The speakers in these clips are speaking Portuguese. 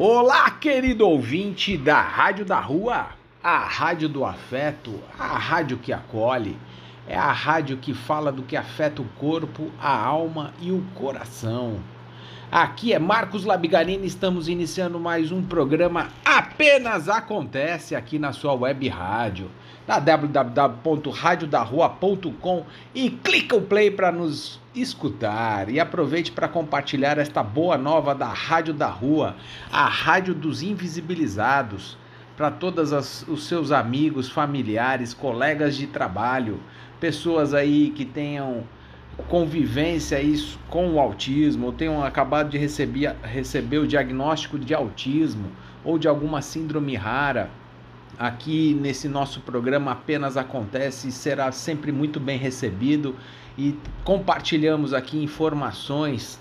Olá, querido ouvinte da Rádio da Rua, a Rádio do Afeto, a rádio que acolhe, é a rádio que fala do que afeta o corpo, a alma e o coração. Aqui é Marcos Labigarini, estamos iniciando mais um programa Apenas Acontece aqui na sua web rádio, na www.radiodarrua.com e clica o play para nos escutar. E aproveite para compartilhar esta boa nova da Rádio da Rua, a rádio dos invisibilizados, para todos os seus amigos, familiares, colegas de trabalho, pessoas aí que tenham convivência isso com o autismo, ou tenham acabado de receber, receber o diagnóstico de autismo ou de alguma síndrome rara, aqui nesse nosso programa apenas acontece e será sempre muito bem recebido e compartilhamos aqui informações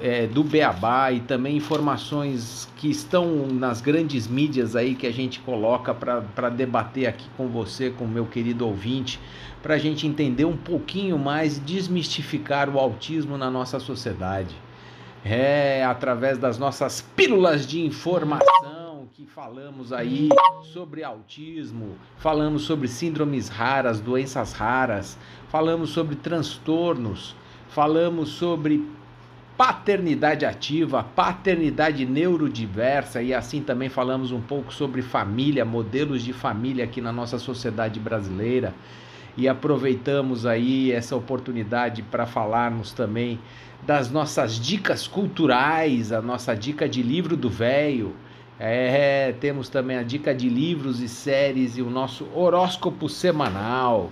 é, do Beabá e também informações que estão nas grandes mídias aí que a gente coloca para debater aqui com você, com meu querido ouvinte, para a gente entender um pouquinho mais e desmistificar o autismo na nossa sociedade. É através das nossas pílulas de informação que falamos aí sobre autismo, falamos sobre síndromes raras, doenças raras, falamos sobre transtornos, falamos sobre paternidade ativa, paternidade neurodiversa e assim também falamos um pouco sobre família, modelos de família aqui na nossa sociedade brasileira. E aproveitamos aí essa oportunidade para falarmos também das nossas dicas culturais, a nossa dica de livro do velho. É, temos também a dica de livros e séries e o nosso horóscopo semanal.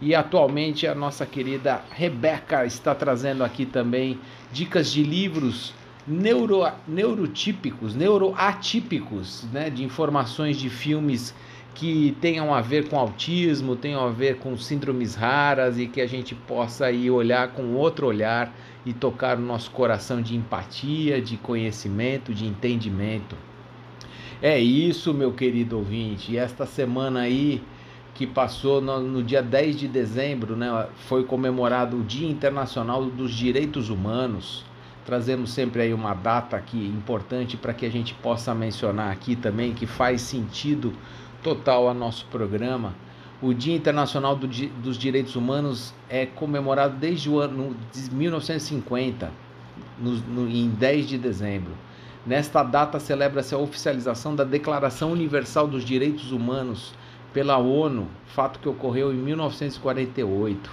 E atualmente a nossa querida Rebeca está trazendo aqui também dicas de livros neuro, neurotípicos, neuroatípicos, né, de informações de filmes que tenham a ver com autismo, tenham a ver com síndromes raras e que a gente possa aí olhar com outro olhar e tocar o nosso coração de empatia, de conhecimento, de entendimento. É isso, meu querido ouvinte. E esta semana aí que passou no, no, dia 10 de dezembro, né, foi comemorado o Dia Internacional dos Direitos Humanos. Trazemos sempre aí uma data aqui importante para que a gente possa mencionar aqui também, que faz sentido total a nosso programa. O Dia Internacional do, dos Direitos Humanos é comemorado desde o ano de 1950, no, no, em 10 de dezembro. Nesta data celebra-se a oficialização da Declaração Universal dos Direitos Humanos, pela ONU, fato que ocorreu em 1948.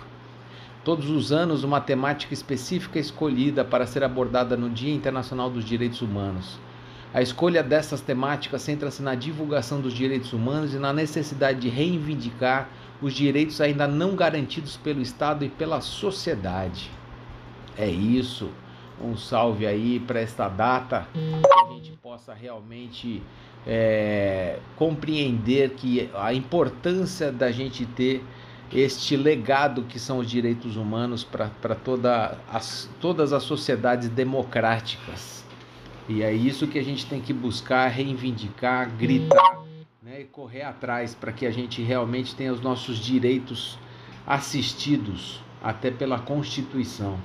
Todos os anos, uma temática específica é escolhida para ser abordada no Dia Internacional dos Direitos Humanos. A escolha dessas temáticas centra-se na divulgação dos direitos humanos e na necessidade de reivindicar os direitos ainda não garantidos pelo Estado e pela sociedade. É isso. Um salve aí para esta data, que a gente possa realmente é, compreender que a importância da gente ter este legado que são os direitos humanos para toda as, todas as sociedades democráticas. E é isso que a gente tem que buscar, reivindicar, gritar né, e correr atrás para que a gente realmente tenha os nossos direitos assistidos até pela Constituição.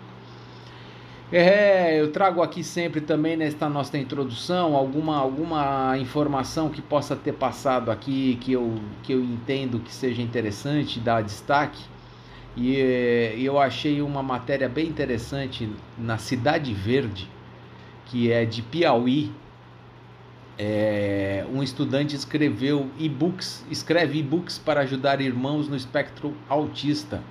É, eu trago aqui sempre também nesta nossa introdução alguma, alguma informação que possa ter passado aqui que eu, que eu entendo que seja interessante dar destaque. E eu achei uma matéria bem interessante na Cidade Verde, que é de Piauí. É, um estudante escreveu e-books, escreve e-books para ajudar irmãos no espectro autista.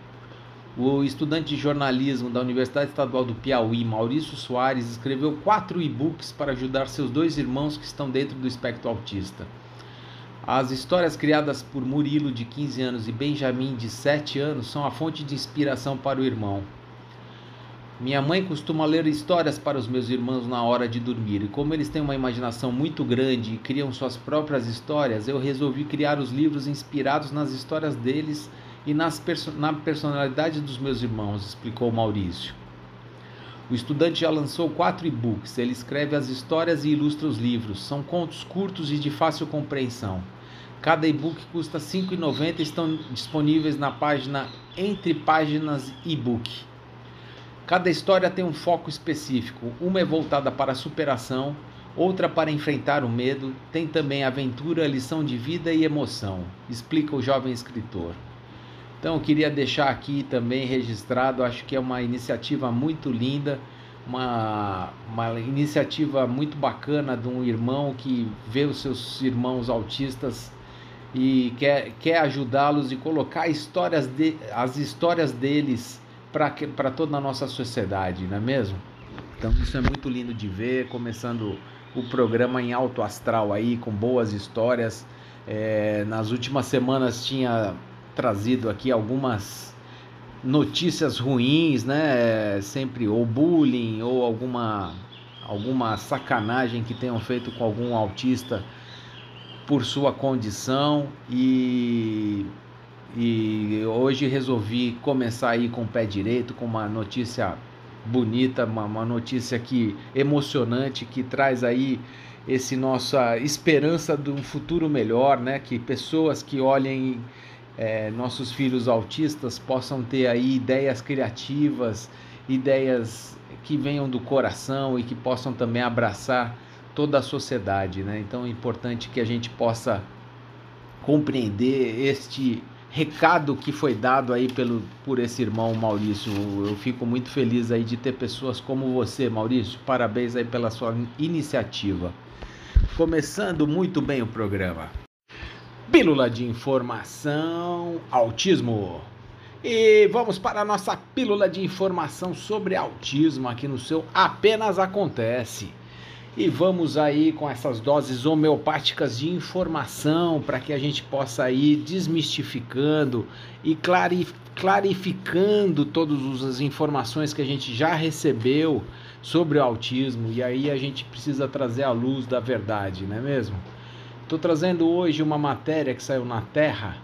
O estudante de jornalismo da Universidade Estadual do Piauí, Maurício Soares, escreveu quatro e-books para ajudar seus dois irmãos que estão dentro do espectro autista. As histórias criadas por Murilo, de 15 anos, e Benjamin, de 7 anos, são a fonte de inspiração para o irmão. Minha mãe costuma ler histórias para os meus irmãos na hora de dormir, e como eles têm uma imaginação muito grande e criam suas próprias histórias, eu resolvi criar os livros inspirados nas histórias deles e nas perso na personalidade dos meus irmãos, explicou Maurício. O estudante já lançou quatro e-books. Ele escreve as histórias e ilustra os livros. São contos curtos e de fácil compreensão. Cada e-book custa R$ 5,90 e estão disponíveis na página Entre Páginas e-book. Cada história tem um foco específico. Uma é voltada para a superação, outra para enfrentar o medo, tem também aventura, lição de vida e emoção, explica o jovem escritor. Então queria deixar aqui também registrado, acho que é uma iniciativa muito linda, uma, uma iniciativa muito bacana de um irmão que vê os seus irmãos autistas e quer, quer ajudá-los e colocar histórias de, as histórias deles para toda a nossa sociedade, não é mesmo? Então isso é muito lindo de ver, começando o programa em alto astral aí, com boas histórias. É, nas últimas semanas tinha trazido aqui algumas notícias ruins, né? Sempre ou bullying ou alguma alguma sacanagem que tenham feito com algum autista por sua condição e e hoje resolvi começar aí com o pé direito com uma notícia bonita, uma, uma notícia que emocionante que traz aí esse nossa esperança de um futuro melhor, né? Que pessoas que olhem é, nossos filhos autistas possam ter aí ideias criativas, ideias que venham do coração e que possam também abraçar toda a sociedade, né? Então é importante que a gente possa compreender este recado que foi dado aí pelo, por esse irmão Maurício. Eu fico muito feliz aí de ter pessoas como você, Maurício. Parabéns aí pela sua iniciativa. Começando muito bem o programa. Pílula de informação autismo. E vamos para a nossa pílula de informação sobre autismo aqui no seu Apenas Acontece. E vamos aí com essas doses homeopáticas de informação para que a gente possa ir desmistificando e clarificando todas as informações que a gente já recebeu sobre o autismo. E aí a gente precisa trazer a luz da verdade, não é mesmo? Estou trazendo hoje uma matéria que saiu na Terra,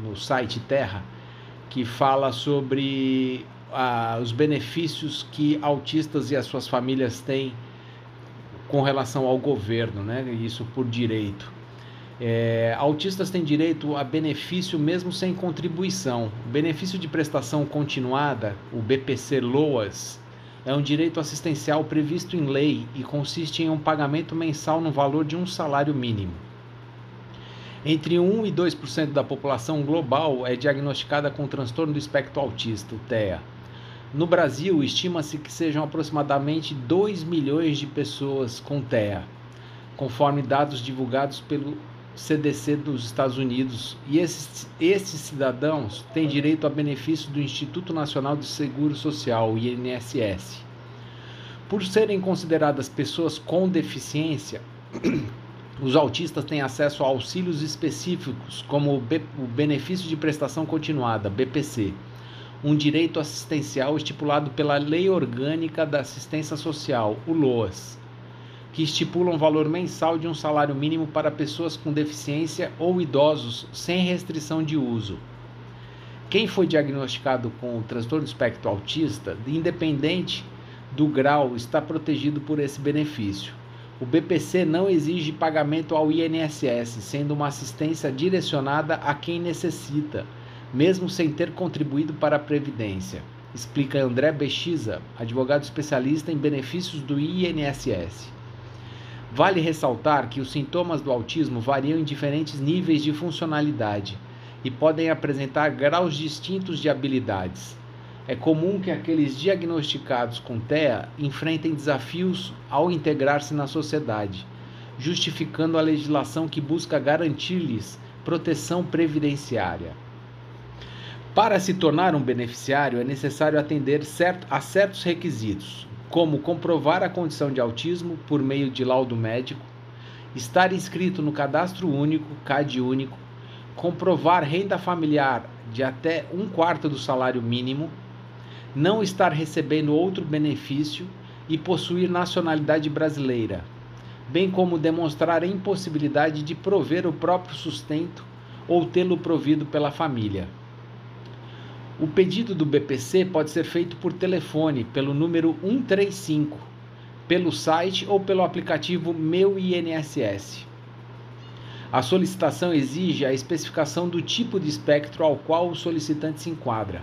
no site Terra, que fala sobre ah, os benefícios que autistas e as suas famílias têm com relação ao governo, né? Isso por direito. É, autistas têm direito a benefício mesmo sem contribuição. O benefício de prestação continuada, o BPC LOAS, é um direito assistencial previsto em lei e consiste em um pagamento mensal no valor de um salário mínimo. Entre 1 e 2% da população global é diagnosticada com transtorno do espectro autista, o TEA. No Brasil, estima-se que sejam aproximadamente 2 milhões de pessoas com TEA, conforme dados divulgados pelo CDC dos Estados Unidos. E esses, esses cidadãos têm direito a benefício do Instituto Nacional de Seguro Social, INSS. Por serem consideradas pessoas com deficiência, Os autistas têm acesso a auxílios específicos, como o benefício de prestação continuada, BPC, um direito assistencial estipulado pela Lei Orgânica da Assistência Social, o LOAS, que estipula um valor mensal de um salário mínimo para pessoas com deficiência ou idosos sem restrição de uso. Quem foi diagnosticado com o transtorno espectro autista, independente do grau, está protegido por esse benefício. O BPC não exige pagamento ao INSS, sendo uma assistência direcionada a quem necessita, mesmo sem ter contribuído para a Previdência, explica André Bexiza, advogado especialista em benefícios do INSS. Vale ressaltar que os sintomas do autismo variam em diferentes níveis de funcionalidade e podem apresentar graus distintos de habilidades. É comum que aqueles diagnosticados com TEA enfrentem desafios ao integrar-se na sociedade, justificando a legislação que busca garantir-lhes proteção previdenciária. Para se tornar um beneficiário, é necessário atender a certos requisitos, como comprovar a condição de autismo por meio de laudo médico, estar inscrito no Cadastro Único, CAD Único, comprovar renda familiar de até um quarto do salário mínimo não estar recebendo outro benefício e possuir nacionalidade brasileira, bem como demonstrar a impossibilidade de prover o próprio sustento ou tê-lo provido pela família. O pedido do BPC pode ser feito por telefone pelo número 135, pelo site ou pelo aplicativo Meu INSS. A solicitação exige a especificação do tipo de espectro ao qual o solicitante se enquadra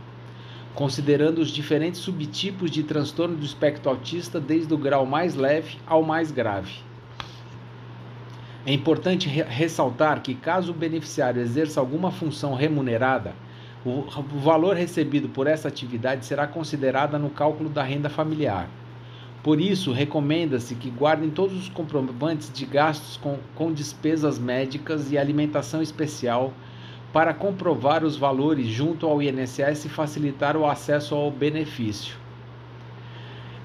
considerando os diferentes subtipos de transtorno do espectro autista, desde o grau mais leve ao mais grave. É importante re ressaltar que, caso o beneficiário exerça alguma função remunerada, o, valor recebido por essa atividade será considerada no cálculo da renda familiar. Por isso, recomenda-se que guardem todos os comprovantes de gastos com, com despesas médicas e alimentação especial para comprovar os valores junto ao INSS e facilitar o acesso ao benefício.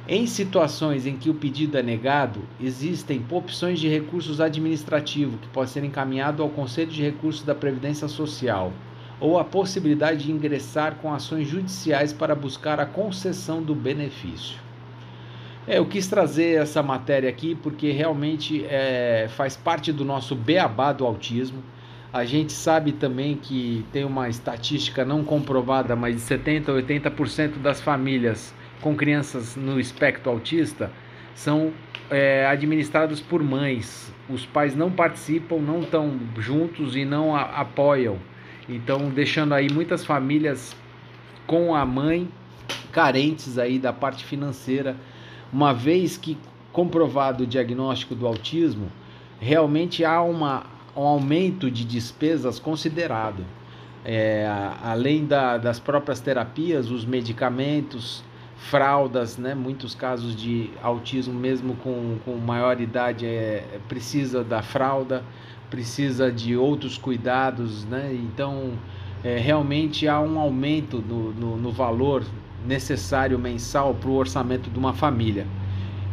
Em situações em que o pedido é negado, existem opções de recursos administrativos que podem ser encaminhados ao Conselho de Recursos da Previdência Social ou a possibilidade de ingressar com ações judiciais para buscar a concessão do benefício. É, eu quis trazer essa matéria aqui porque realmente é, faz parte do nosso beabá do autismo. A gente sabe também que tem uma estatística não comprovada, mas de 70% a 80% das famílias com crianças no espectro autista são é, administrados por mães. Os pais não participam, não estão juntos e não a, apoiam. Então, deixando aí muitas famílias com a mãe carentes aí da parte financeira, uma vez que comprovado o diagnóstico do autismo, realmente há uma, um aumento de despesas considerado. É, além da, das próprias terapias, os medicamentos, fraldas, né? Muitos casos de autismo, mesmo com, com maior idade, é, precisa da fralda, precisa de outros cuidados, né? Então, é, realmente há um aumento no, no, no valor necessário mensal para o orçamento de uma família.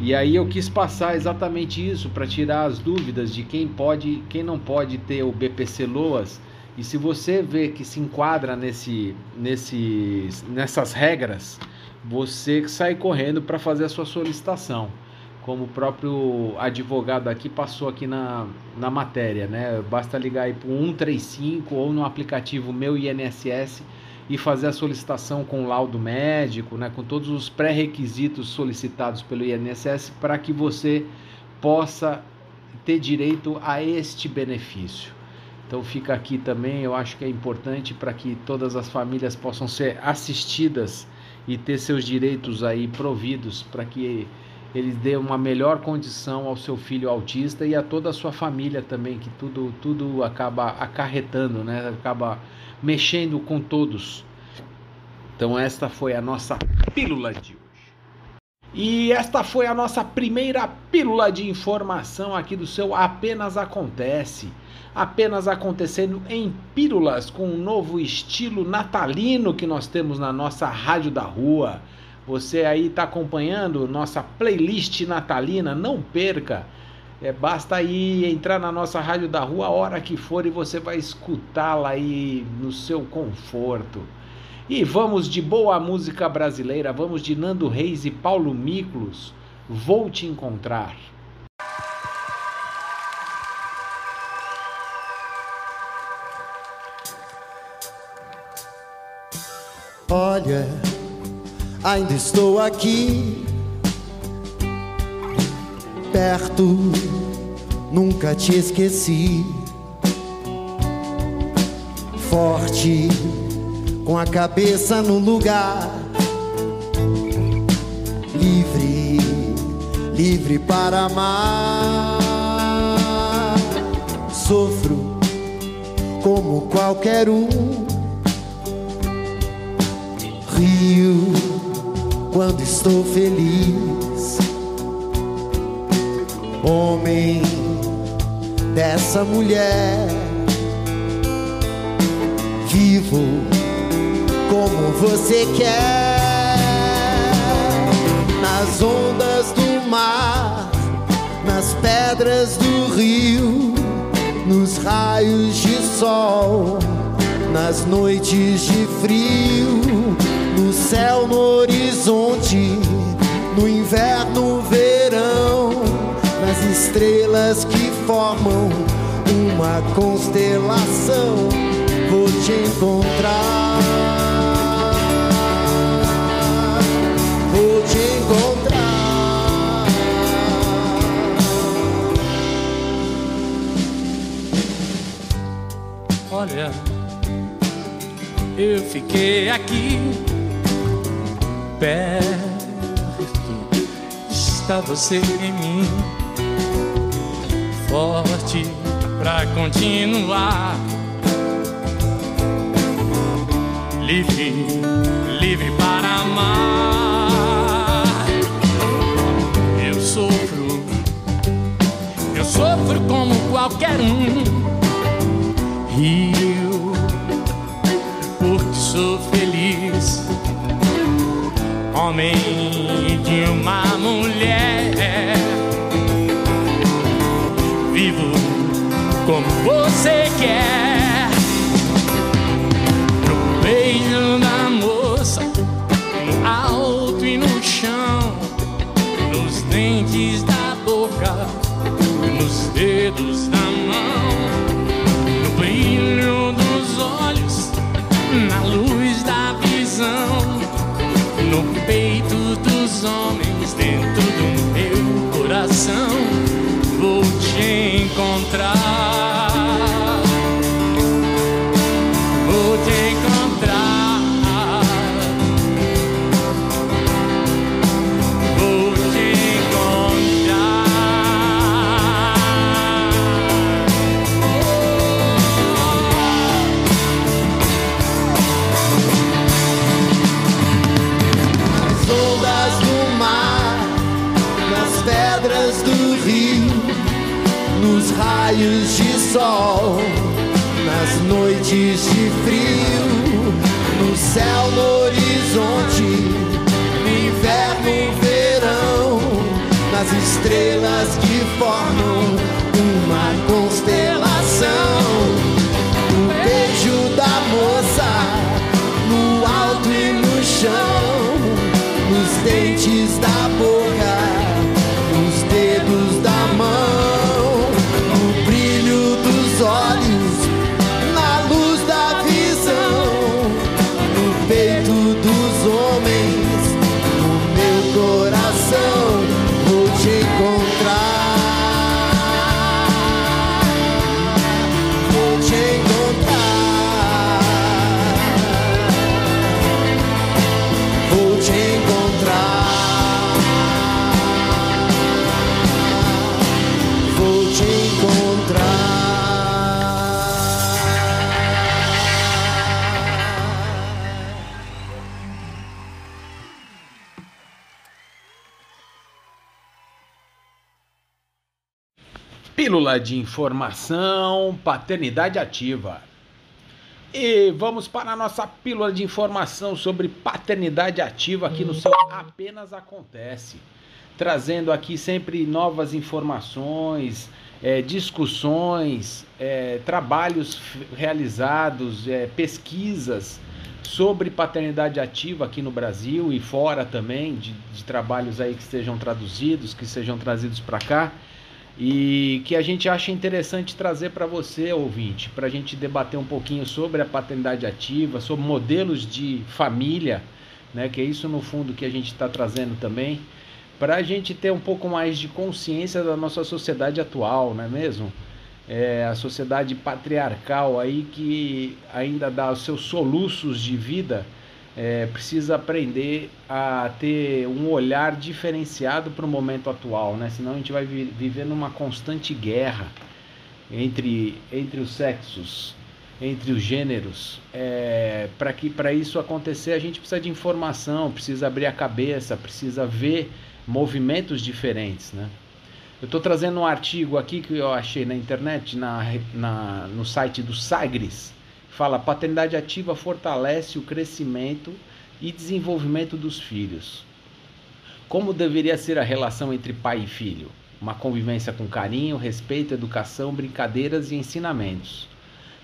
E aí eu quis passar exatamente isso para tirar as dúvidas de quem pode, quem não pode ter o BPC Loas. E se você vê que se enquadra nesse, nesse, nessas regras, você sai correndo para fazer a sua solicitação, como o próprio advogado aqui passou aqui na, na matéria, né? Basta ligar aí para o 135 ou no aplicativo Meu INSS e fazer a solicitação com laudo médico, né, com todos os pré-requisitos solicitados pelo INSS para que você possa ter direito a este benefício. Então fica aqui também, eu acho que é importante para que todas as famílias possam ser assistidas e ter seus direitos aí providos para que eles dê uma melhor condição ao seu filho autista e a toda a sua família também, que tudo tudo acaba acarretando, né? Acaba mexendo com todos. Então esta foi a nossa pílula de hoje. E esta foi a nossa primeira pílula de informação aqui do seu Apenas Acontece. Apenas acontecendo em pílulas com um novo estilo natalino que nós temos na nossa Rádio da Rua. Você aí está acompanhando nossa playlist natalina? Não perca! É, basta aí entrar na nossa rádio da rua a hora que for e você vai escutá-la aí no seu conforto. E vamos de boa música brasileira, vamos de Nando Reis e Paulo Miklos. Vou te encontrar. Olha, ainda estou aqui perto, nunca te esqueci. Forte, com a cabeça no lugar. Livre, livre para amar. Sofro como qualquer um. Rio quando estou feliz homem dessa mulher. Vivo como você quer, nas ondas do mar, nas pedras do rio, nos raios de sol, nas noites de frio, no céu, no horizonte, no inverno, nas estrelas que formam uma constelação. Vou te encontrar. Vou te encontrar. Olha, eu fiquei aqui perto. Está você em mim forte pra continuar. Livre, livre para amar. Eu sofro, eu sofro como qualquer um. Rio, porque sou feliz. Homem de uma você pedras do rio, nos raios de sol, nas noites de frio, no céu, no horizonte, no inverno, no verão, nas estrelas que formam De informação, paternidade ativa. E vamos para a nossa pílula de informação sobre paternidade ativa aqui no seu Apenas Acontece. Trazendo aqui sempre novas informações, eh, discussões, eh, trabalhos realizados, eh, pesquisas sobre paternidade ativa aqui no Brasil e fora também, de, de trabalhos aí que sejam traduzidos, que sejam trazidos para cá e que a gente acha interessante trazer para você, ouvinte, para a gente debater um pouquinho sobre a paternidade ativa, sobre modelos de família, né, que é isso no fundo que a gente está trazendo também, para a gente ter um pouco mais de consciência da nossa sociedade atual, não é mesmo? É, a sociedade patriarcal aí que ainda dá os seus soluços de vida, é, precisa aprender a ter um olhar diferenciado para o momento atual, né? Senão a gente vai vi- viver numa constante guerra entre, entre os sexos, entre os gêneros. É, para que para isso acontecer a gente precisa de informação, precisa abrir a cabeça, precisa ver movimentos diferentes, né? Eu estou trazendo um artigo aqui que eu achei na internet, na, na, no site do Sagres. Fala: paternidade ativa fortalece o crescimento e desenvolvimento dos filhos. Como deveria ser a relação entre pai e filho? Uma convivência com carinho, respeito, educação, brincadeiras e ensinamentos.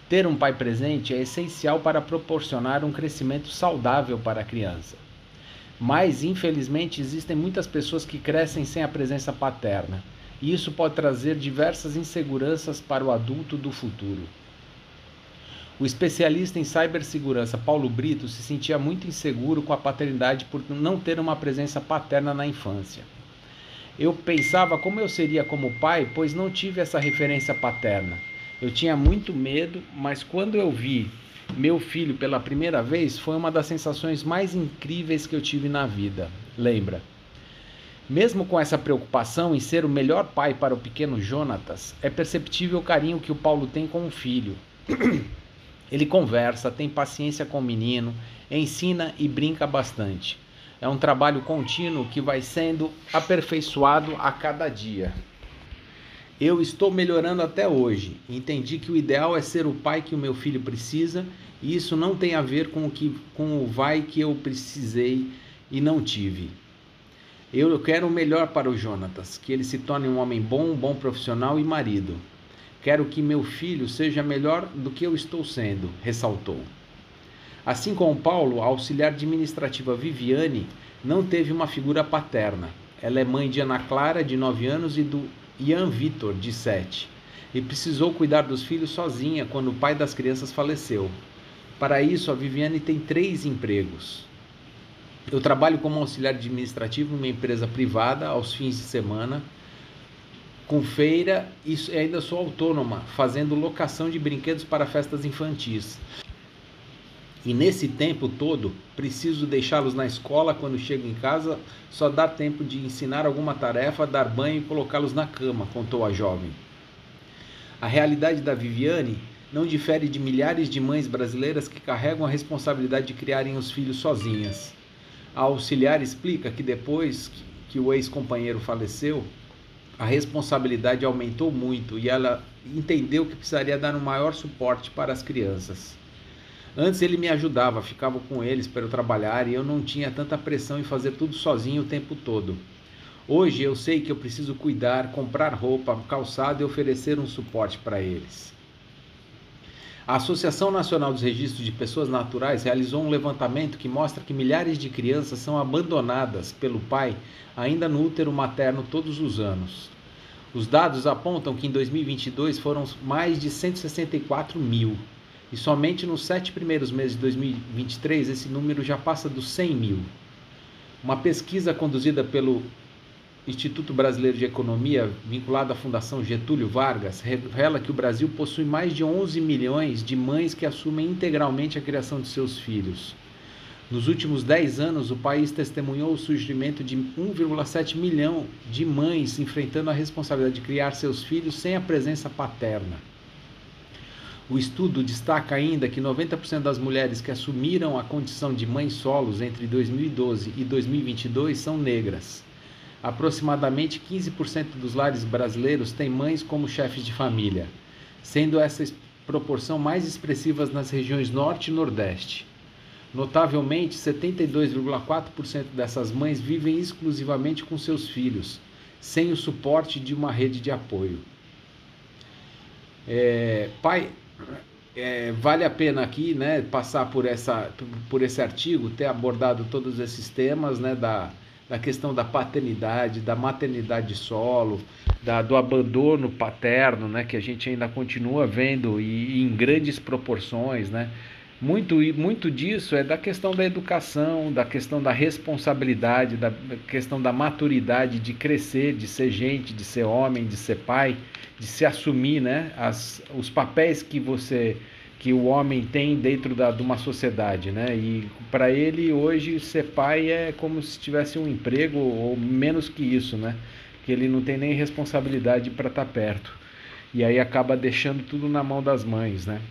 Ter um pai presente é essencial para proporcionar um crescimento saudável para a criança. Mas, infelizmente, existem muitas pessoas que crescem sem a presença paterna, e isso pode trazer diversas inseguranças para o adulto do futuro. O especialista em cibersegurança Paulo Brito se sentia muito inseguro com a paternidade por não ter uma presença paterna na infância. Eu pensava como eu seria como pai, pois não tive essa referência paterna. Eu tinha muito medo, mas quando eu vi meu filho pela primeira vez, foi uma das sensações mais incríveis que eu tive na vida. Lembra? Mesmo com essa preocupação em ser o melhor pai para o pequeno Jonatas, é perceptível o carinho que o Paulo tem com o filho. Ele conversa, tem paciência com o menino, ensina e brinca bastante. É um trabalho contínuo que vai sendo aperfeiçoado a cada dia. Eu estou melhorando até hoje. Entendi que o ideal é ser o pai que o meu filho precisa, e isso não tem a ver com o que com o vai que eu precisei e não tive. Eu quero o melhor para o Jonatas, que ele se torne um homem bom, um bom profissional e marido. Quero que meu filho seja melhor do que eu estou sendo, ressaltou. Assim como Paulo, a auxiliar administrativa Viviane não teve uma figura paterna. Ela é mãe de Ana Clara, de 9 anos, e do Ian Vitor, de 7, e precisou cuidar dos filhos sozinha quando o pai das crianças faleceu. Para isso, a Viviane tem três empregos. Eu trabalho como auxiliar administrativo numa empresa privada aos fins de semana, com feira e ainda sou autônoma, fazendo locação de brinquedos para festas infantis. E nesse tempo todo, preciso deixá-los na escola quando chego em casa, só dá tempo de ensinar alguma tarefa, dar banho e colocá-los na cama, contou a jovem. A realidade da Viviane não difere de milhares de mães brasileiras que carregam a responsabilidade de criarem os filhos sozinhas. A auxiliar explica que depois que o ex-companheiro faleceu, a responsabilidade aumentou muito e ela entendeu que precisaria dar um maior suporte para as crianças. Antes ele me ajudava, ficava com eles para eu trabalhar e eu não tinha tanta pressão em fazer tudo sozinho o tempo todo. Hoje eu sei que eu preciso cuidar, comprar roupa, calçado e oferecer um suporte para eles. A Associação Nacional dos Registros de Pessoas Naturais realizou um levantamento que mostra que milhares de crianças são abandonadas pelo pai ainda no útero materno todos os anos. Os dados apontam que em 2022 foram mais de 164 mil. E somente nos sete primeiros meses de 2023 esse número já passa dos 100 mil. Uma pesquisa conduzida pelo Instituto Brasileiro de Economia, vinculado à Fundação Getúlio Vargas, revela que o Brasil possui mais de 11 milhões de mães que assumem integralmente a criação de seus filhos. Nos últimos 10 anos, o país testemunhou o surgimento de 1,7 milhão de mães enfrentando a responsabilidade de criar seus filhos sem a presença paterna. O estudo destaca ainda que 90% das mulheres que assumiram a condição de mães solos entre 2012 e 2022 são negras. Aproximadamente 15% dos lares brasileiros têm mães como chefes de família, sendo essa proporção mais expressiva nas regiões Norte e Nordeste. Notavelmente, 72,4% dessas mães vivem exclusivamente com seus filhos, sem o suporte de uma rede de apoio. É, pai, é, vale a pena aqui né, passar por, essa, por esse artigo, ter abordado todos esses temas né, da, da questão da paternidade, da maternidade solo, da, do abandono paterno, né, que a gente ainda continua vendo e, e em grandes proporções, né? Muito, muito disso é da questão da educação, da questão da responsabilidade, da questão da maturidade de crescer, de ser gente, de ser homem, de ser pai, de se assumir, né? As, os papéis que você que o homem tem dentro da, de uma sociedade, né? E para ele hoje ser pai é como se tivesse um emprego ou menos que isso, né? Que ele não tem nem responsabilidade para estar tá perto e aí acaba deixando tudo na mão das mães, né?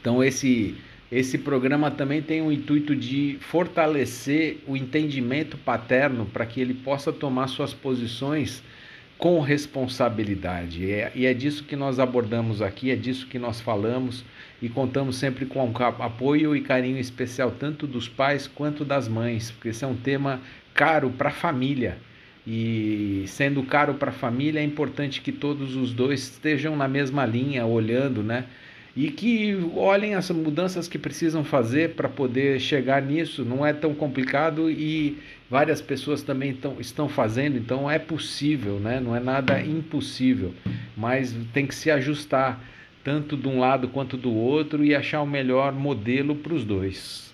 Então esse esse programa também tem o intuito de fortalecer o entendimento paterno para que ele possa tomar suas posições com responsabilidade. É, e é, disso que nós abordamos aqui, é disso que nós falamos e contamos sempre com apoio e carinho especial tanto dos pais quanto das mães, porque esse é um tema caro para a família. E sendo caro para a família, é importante que todos os dois estejam na mesma linha, olhando, né? E que olhem as mudanças que precisam fazer para poder chegar nisso. Não é tão complicado e várias pessoas também tão, estão fazendo, então é possível, né? não é nada impossível, mas tem que se ajustar tanto de um lado quanto do outro e achar o melhor modelo para os dois.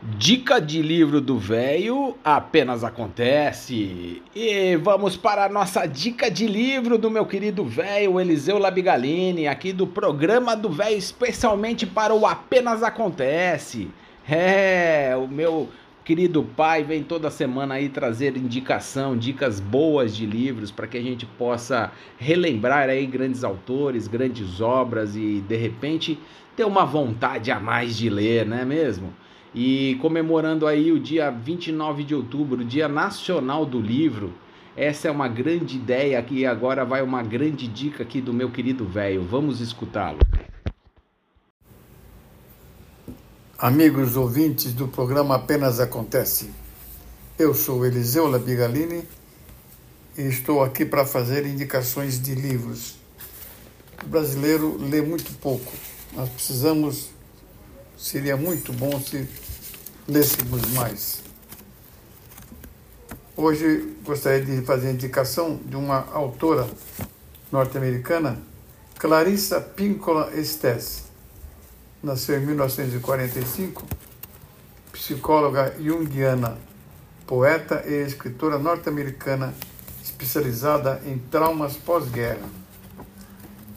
Dica de livro do velho apenas acontece. E vamos para a nossa dica de livro do meu querido velho Eliseu Labigalini, aqui do programa do velho, especialmente para o apenas acontece. É, o meu querido pai vem toda semana aí trazer indicação, dicas boas de livros para que a gente possa relembrar aí grandes autores, grandes obras e de repente ter uma vontade a mais de ler, não é mesmo? E comemorando aí o dia 29 de outubro, Dia Nacional do Livro, essa é uma grande ideia aqui agora vai uma grande dica aqui do meu querido velho. Vamos escutá-lo. Amigos ouvintes do programa Apenas Acontece. Eu sou Eliseu Labigalini e estou aqui para fazer indicações de livros. O brasileiro lê muito pouco. Nós precisamos, seria muito bom se lêssemos mais. Hoje gostaria de fazer a indicação de uma autora norte-americana, Clarissa Pinkola Estes. Nasceu em 1945, psicóloga junguiana, poeta e escritora norte-americana especializada em traumas pós-guerra.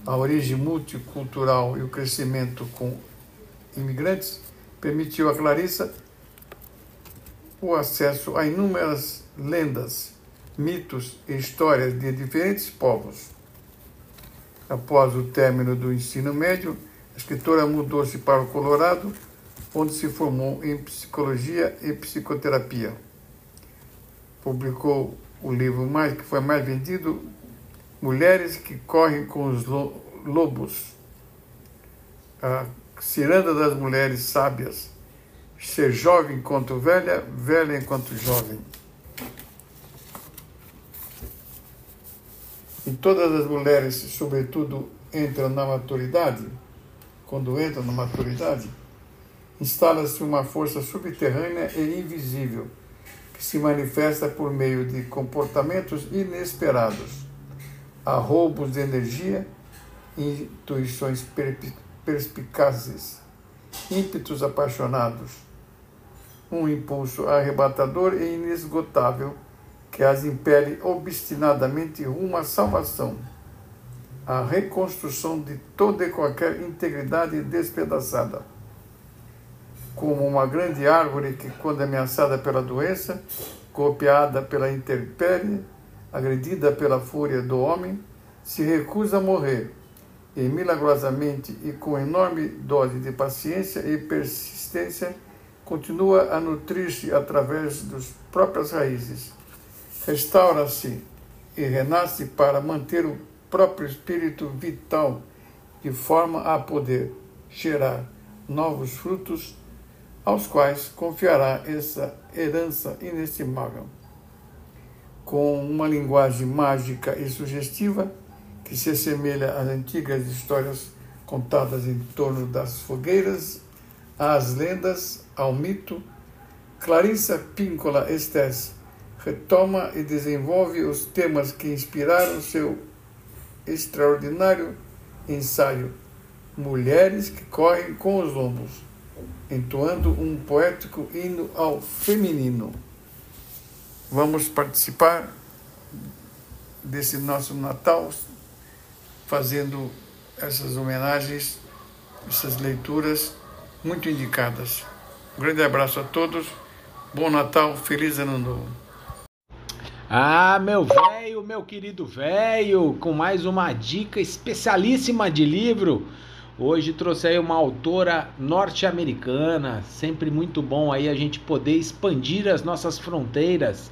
A origem multicultural e o crescimento com imigrantes permitiu a Clarissa o acesso a inúmeras lendas, mitos e histórias de diferentes povos. Após o término do ensino médio, a escritora mudou-se para o Colorado, onde se formou em psicologia e psicoterapia. Publicou o livro mais que foi mais vendido, Mulheres que correm com os lobos. A ciranda das mulheres sábias. Ser jovem enquanto velha, velha enquanto jovem. E todas as mulheres, sobretudo, entram na maturidade, quando entram na maturidade, instala-se uma força subterrânea e invisível que se manifesta por meio de comportamentos inesperados, arroubos de energia, intuições perspicazes, ímpetos apaixonados, um impulso arrebatador e inesgotável que as impele obstinadamente rumo à salvação, à reconstrução de toda e qualquer integridade despedaçada. Como uma grande árvore que, quando ameaçada pela doença, golpeada pela intempérie, agredida pela fúria do homem, se recusa a morrer e milagrosamente e com enorme dose de paciência e persistência continua a nutrir-se através das próprias raízes restaura-se e renasce para manter o próprio espírito vital, de forma a poder gerar novos frutos, aos quais confiará essa herança inestimável. Com uma linguagem mágica e sugestiva, que se assemelha às antigas histórias contadas em torno das fogueiras, às lendas, ao mito, Clarissa Píncola Estes retoma e desenvolve os temas que inspiraram seu extraordinário ensaio Mulheres que correm com os lombos, entoando um poético hino ao feminino. Vamos participar desse nosso Natal fazendo essas homenagens, essas leituras muito indicadas. Um grande abraço a todos. Bom Natal, feliz ano novo. Ah, meu velho, meu querido velho, com mais uma dica especialíssima de livro. Hoje trouxe aí uma autora norte-americana, sempre muito bom aí a gente poder expandir as nossas fronteiras,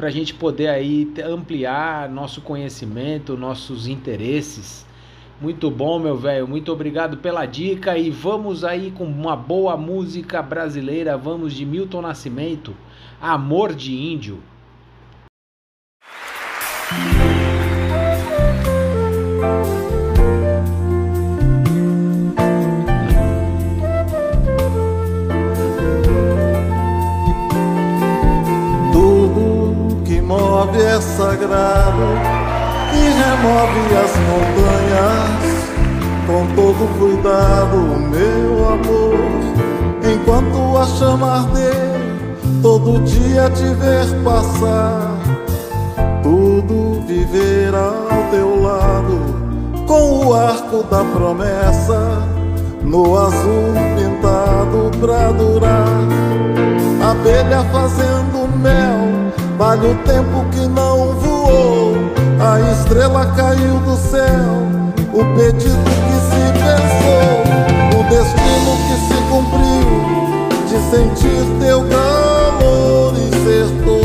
para a gente poder aí ampliar nosso conhecimento, nossos interesses. Muito bom, meu velho, muito obrigado pela dica e vamos aí com uma boa música brasileira, vamos de Milton Nascimento, Amor de Índio. Tudo sagrado e remove as montanhas com todo cuidado, meu amor. Enquanto a chama arder, todo dia te ver passar tudo viver ao teu lado, com o arco da promessa no azul pintado pra durar. abelha fazendo mel. Vale o tempo que não voou, a estrela caiu do céu. O pedido que se pensou, o destino que se cumpriu, de sentir teu calor e ser todo.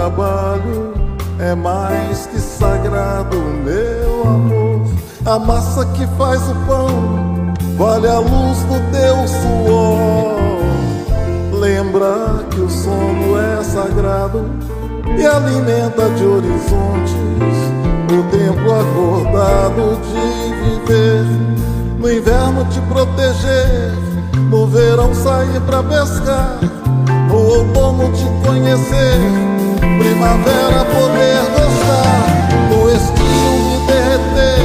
Trabalho é mais que sagrado, meu amor. A massa que faz o pão vale a luz do teu suor. Lembra que o sono é sagrado e alimenta de horizontes o tempo acordado de viver. No inverno te proteger, no verão sair pra pescar, no outono te conhecer, primavera poder gostar, no estio me derreter,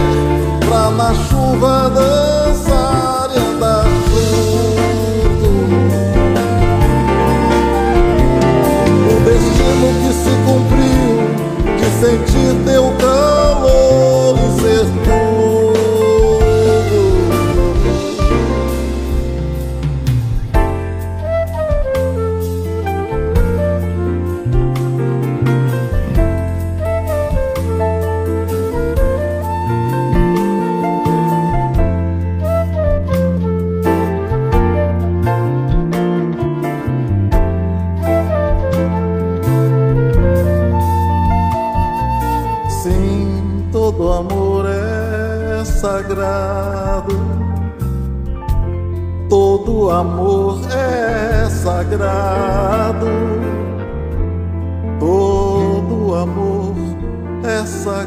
pra na chuva dançar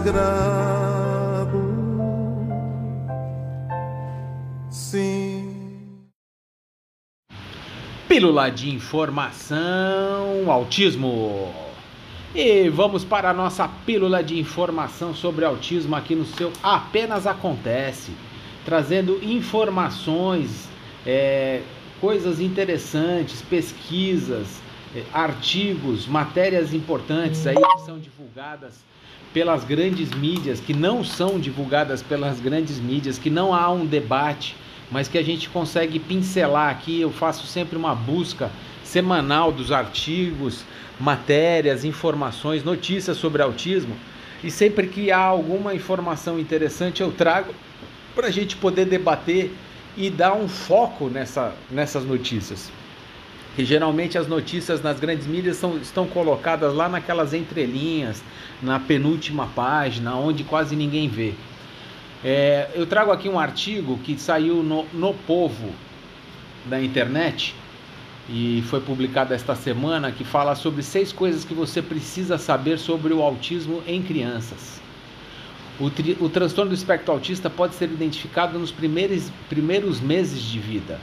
sagrado. Sim. Pílula de informação, autismo. E vamos para a nossa pílula de informação sobre autismo aqui no seu Apenas Acontece, trazendo informações, é, coisas interessantes, pesquisas, é, artigos, matérias importantes aí que são divulgadas pelas grandes mídias, que não são divulgadas pelas grandes mídias, que não há um debate, mas que a gente consegue pincelar aqui. Eu faço sempre uma busca semanal dos artigos, matérias, informações, notícias sobre autismo. E sempre que há alguma informação interessante, eu trago para a gente poder debater e dar um foco nessa, nessas notícias. Que geralmente as notícias nas grandes mídias são, estão colocadas lá naquelas entrelinhas, na penúltima página, onde quase ninguém vê. É, eu trago aqui um artigo que saiu no, no Povo da internet e foi publicado esta semana que fala sobre seis coisas que você precisa saber sobre o autismo em crianças. O, tri, o transtorno do espectro autista pode ser identificado nos primeiros, primeiros meses de vida.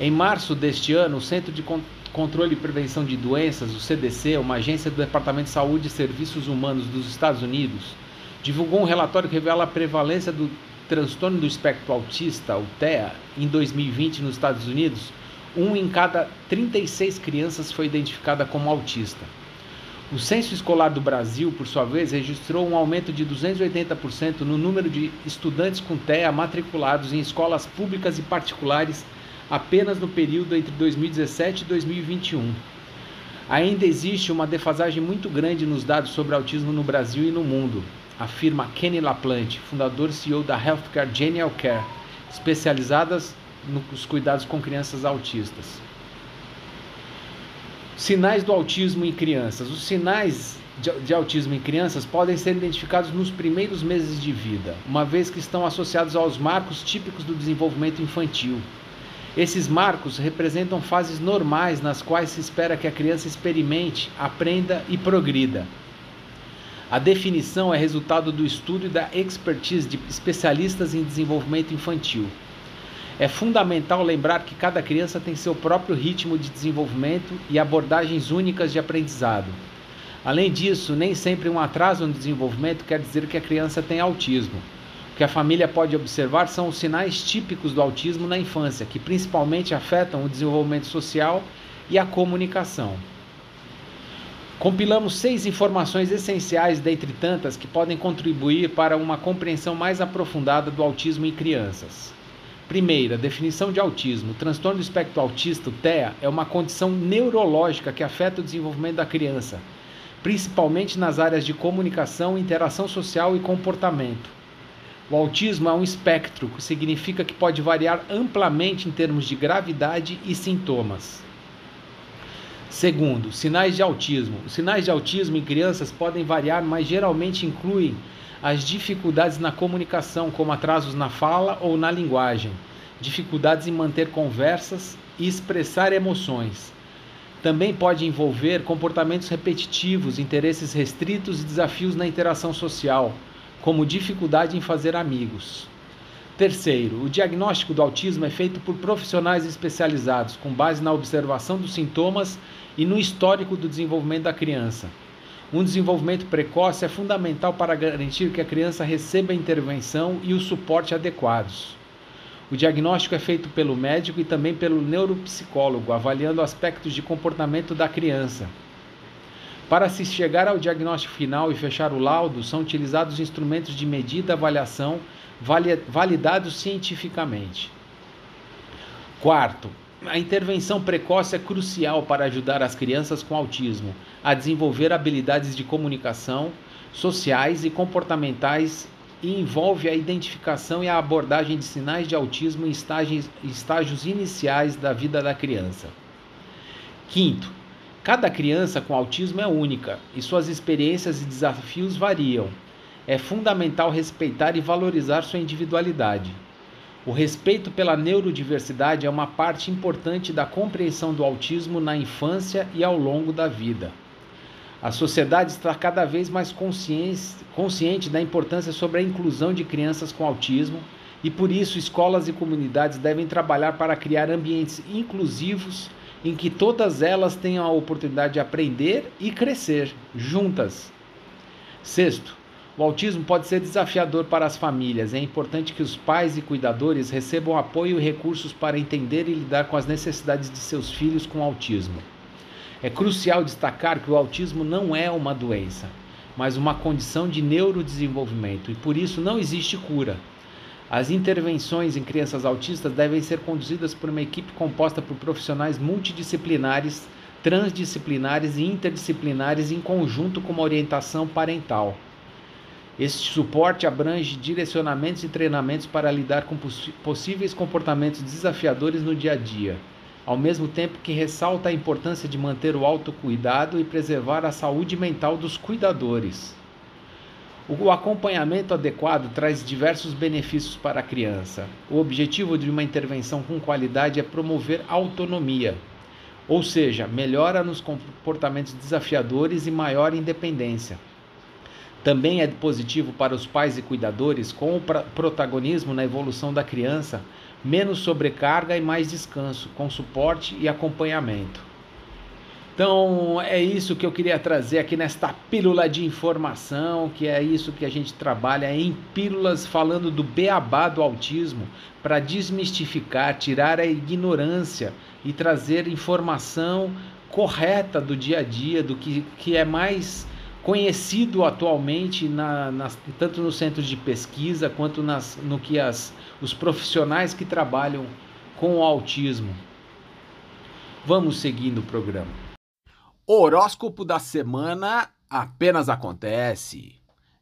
Em março deste ano, o Centro de Con Controle e Prevenção de Doenças, o CDC, uma agência do Departamento de Saúde e Serviços Humanos dos Estados Unidos, divulgou um relatório que revela a prevalência do transtorno do espectro autista, o TEA, em 2020 nos Estados Unidos um em cada 36 crianças foi identificada como autista. O Censo Escolar do Brasil, por sua vez, registrou um aumento de 280% no número de estudantes com TEA matriculados em escolas públicas e particulares apenas no período entre 2017 e 2021. Ainda existe uma defasagem muito grande nos dados sobre autismo no Brasil e no mundo, afirma Kenny Laplante, fundador e CEO da Healthcare Genial Care, especializadas nos cuidados com crianças autistas. Sinais do autismo em crianças. Os sinais de, de, autismo em crianças podem ser identificados nos primeiros meses de vida, uma vez que estão associados aos marcos típicos do desenvolvimento infantil. Esses marcos representam fases normais nas quais se espera que a criança experimente, aprenda e progrida. A definição é resultado do estudo e da expertise de especialistas em desenvolvimento infantil. É fundamental lembrar que cada criança tem seu próprio ritmo de desenvolvimento e abordagens únicas de aprendizado. Além disso, nem sempre um atraso no desenvolvimento quer dizer que a criança tem autismo. Que a família pode observar são os sinais típicos do autismo na infância, que principalmente afetam o desenvolvimento social e a comunicação. Compilamos seis informações essenciais, dentre tantas, que podem contribuir para uma compreensão mais aprofundada do autismo em crianças. Primeira, definição de autismo. O transtorno do espectro autista, o TEA, é uma condição neurológica que afeta o desenvolvimento da criança, principalmente nas áreas de comunicação, interação social e comportamento. O autismo é um espectro, que significa que pode variar amplamente em termos de gravidade e sintomas. Segundo, sinais de autismo. Os sinais de autismo em crianças podem variar, mas geralmente incluem as dificuldades na comunicação, como atrasos na fala ou na linguagem, dificuldades em manter conversas e expressar emoções. Também pode envolver comportamentos repetitivos, interesses restritos e desafios na interação social, como dificuldade em fazer amigos. Terceiro, o diagnóstico do autismo é feito por profissionais especializados, com base na observação dos sintomas e no histórico do desenvolvimento da criança. Um desenvolvimento precoce é fundamental para garantir que a criança receba a intervenção e o suporte adequados. O diagnóstico é feito pelo médico e também pelo neuropsicólogo, avaliando aspectos de comportamento da criança. Para se chegar ao diagnóstico final e fechar o laudo, são utilizados instrumentos de medida e avaliação validados cientificamente. Quarto, a intervenção precoce é crucial para ajudar as crianças com autismo a desenvolver habilidades de comunicação, sociais e comportamentais e envolve a identificação e a abordagem de sinais de autismo em estágios, estágios iniciais da vida da criança. Quinto, cada criança com autismo é única e suas experiências e desafios variam. É fundamental respeitar e valorizar sua individualidade. O respeito pela neurodiversidade é uma parte importante da compreensão do autismo na infância e ao longo da vida. A sociedade está cada vez mais consciente da importância sobre a inclusão de crianças com autismo e por isso escolas e comunidades devem trabalhar para criar ambientes inclusivos em que todas elas tenham a oportunidade de aprender e crescer juntas. Sexto, o autismo pode ser desafiador para as famílias. É importante que os pais e cuidadores recebam apoio e recursos para entender e lidar com as necessidades de seus filhos com autismo. É crucial destacar que o autismo não é uma doença, mas uma condição de neurodesenvolvimento e por isso não existe cura. As intervenções em crianças autistas devem ser conduzidas por uma equipe composta por profissionais multidisciplinares, transdisciplinares e interdisciplinares em conjunto com uma orientação parental. Este suporte abrange direcionamentos e treinamentos para lidar com possíveis comportamentos desafiadores no dia a dia, ao mesmo tempo que ressalta a importância de manter o autocuidado e preservar a saúde mental dos cuidadores. O acompanhamento adequado traz diversos benefícios para a criança. O objetivo de uma intervenção com qualidade é promover autonomia, ou seja, melhora nos comportamentos desafiadores e maior independência também é positivo para os pais e cuidadores, com o protagonismo na evolução da criança, menos sobrecarga e mais descanso, com suporte e acompanhamento. Então, é isso que eu queria trazer aqui nesta pílula de informação, que é isso que a gente trabalha em pílulas falando do beabá do autismo, para desmistificar, tirar a ignorância e trazer informação correta do dia a dia, do que, que é mais conhecido atualmente na, tanto nos centros de pesquisa quanto nas, no que as, os profissionais que trabalham com o autismo. Vamos seguindo o programa. Horóscopo da semana apenas acontece.